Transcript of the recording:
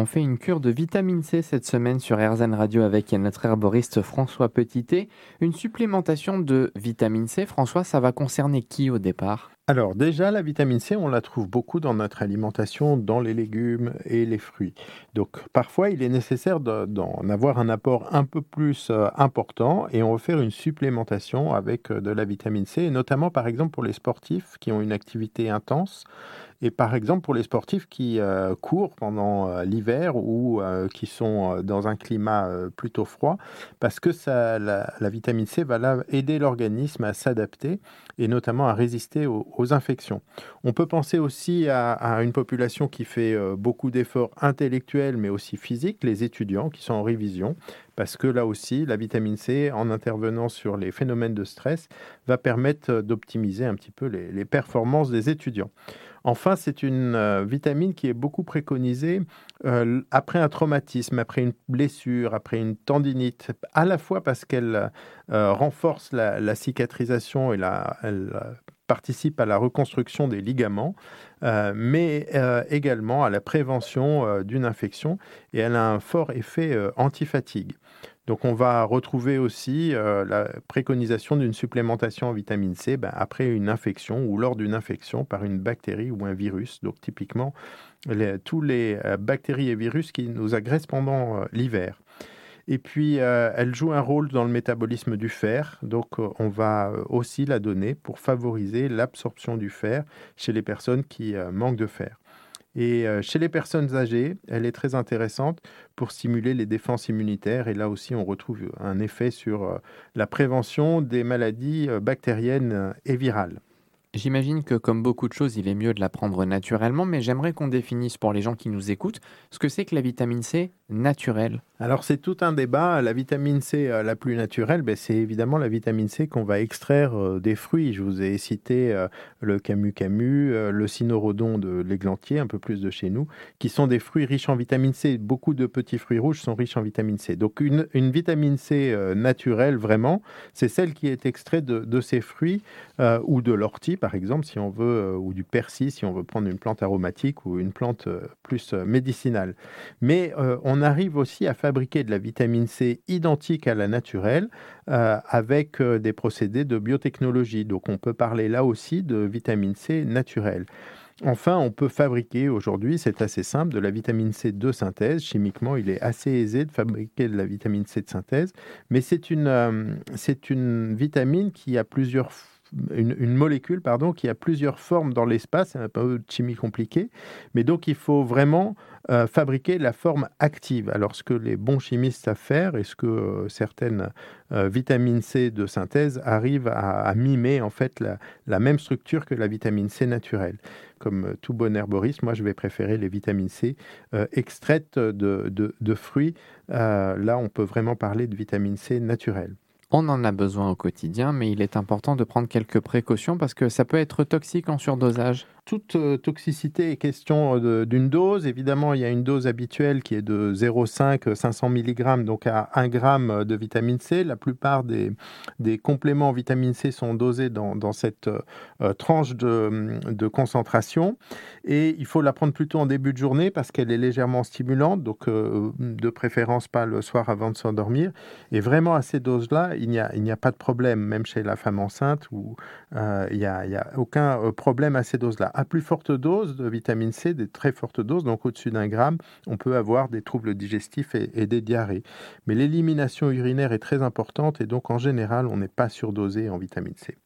On fait une cure de vitamine C cette semaine sur RZN Radio avec notre herboriste François Petitet. Une supplémentation de vitamine C, François, ça va concerner qui au départ? Alors déjà, la vitamine C, on la trouve beaucoup dans notre alimentation, dans les légumes et les fruits. Donc parfois, il est nécessaire d'en avoir un apport un peu plus euh, important et on va faire une supplémentation avec euh, de la vitamine C, notamment par exemple pour les sportifs qui ont une activité intense et par exemple pour les sportifs qui euh, courent pendant l'hiver ou qui sont dans un climat plutôt froid, parce que ça, la, vitamine C va aider l'organisme à s'adapter et notamment à résister aux, infections. On peut penser aussi à, une population qui fait beaucoup d'efforts intellectuels mais aussi physiques, les étudiants qui sont en révision, parce que là aussi, la vitamine C, en intervenant sur les phénomènes de stress, va permettre d'optimiser un petit peu les, performances des étudiants. Enfin, c'est une euh, vitamine qui est beaucoup préconisée euh, après un traumatisme, après une blessure, après une tendinite, à la fois parce qu'elle euh, renforce la, cicatrisation et la, participe à la reconstruction des ligaments, mais également à la prévention d'une infection et elle a un fort effet antifatigue. Donc on va retrouver aussi euh, la préconisation d'une supplémentation en vitamine C ben, après une infection ou lors d'une infection par une bactérie ou un virus. Donc typiquement, tous les euh, bactéries et virus qui nous agressent pendant euh, l'hiver. Et puis, elle joue un rôle dans le métabolisme du fer. Donc, on va aussi la donner pour favoriser l'absorption du fer chez les personnes qui manquent de fer. Et euh, chez les personnes âgées, elle est très intéressante pour stimuler les défenses immunitaires. Et là aussi, on retrouve un effet sur euh, la prévention des maladies euh, bactériennes et virales. J'imagine que comme beaucoup de choses, il est mieux de la prendre naturellement, mais j'aimerais qu'on définisse pour les gens qui nous écoutent ce que c'est que la vitamine C naturelle. Alors c'est tout un débat. La vitamine C euh, la plus naturelle, ben, c'est évidemment la vitamine C qu'on va extraire euh, des fruits. Je vous ai cité euh, le camu camu, le cynorhodon de l'églantier, un peu plus de chez nous, qui sont des fruits riches en vitamine C. Beaucoup de petits fruits rouges sont riches en vitamine C. Donc une, vitamine C naturelle, vraiment, c'est celle qui est extraite de, ces fruits ou de l'ortie par exemple, si on veut, euh, ou du persil, si on veut prendre une plante aromatique ou une plante euh, plus euh, médicinale. Mais on arrive aussi à fabriquer de la vitamine C identique à la naturelle avec des procédés de biotechnologie. Donc on peut parler là aussi de vitamine C naturelle. Enfin, on peut fabriquer aujourd'hui, c'est assez simple, de la vitamine C de synthèse. Chimiquement, il est assez aisé de fabriquer de la vitamine C de synthèse, mais c'est une, c'est une vitamine qui a plusieurs une, molécule pardon, qui a plusieurs formes dans l'espace, c'est un peu de chimie compliquée, mais donc il faut vraiment euh, fabriquer la forme active. Alors ce que les bons chimistes savent faire et ce que euh, certaines euh, vitamines C de synthèse arrivent à, mimer en fait la, même structure que la vitamine C naturelle. Comme tout bon herboriste, moi je vais préférer les vitamines C extraites de, de fruits. là on peut vraiment parler de vitamine C naturelle. On en a besoin au quotidien, mais il est important de prendre quelques précautions parce que ça peut être toxique en surdosage toute euh, toxicité est question euh, d'une dose. Évidemment, il y a une dose habituelle qui est de 0,5 500 mg, donc à 1 g de vitamine C. La plupart des, compléments en vitamine C sont dosés dans, cette euh, tranche de, de, concentration. Et il faut la prendre plutôt en début de journée parce qu'elle est légèrement stimulante, donc de préférence pas le soir avant de s'endormir. Et vraiment, à ces doses-là, il n'y a, pas de problème, même chez la femme enceinte, où il n'y a aucun problème à ces doses-là à plus forte dose de vitamine C, des très fortes doses, donc au-dessus d'un gramme, on peut avoir des troubles digestifs et, des diarrhées. Mais l'élimination urinaire est très importante et donc en général, on n'est pas surdosé en vitamine C.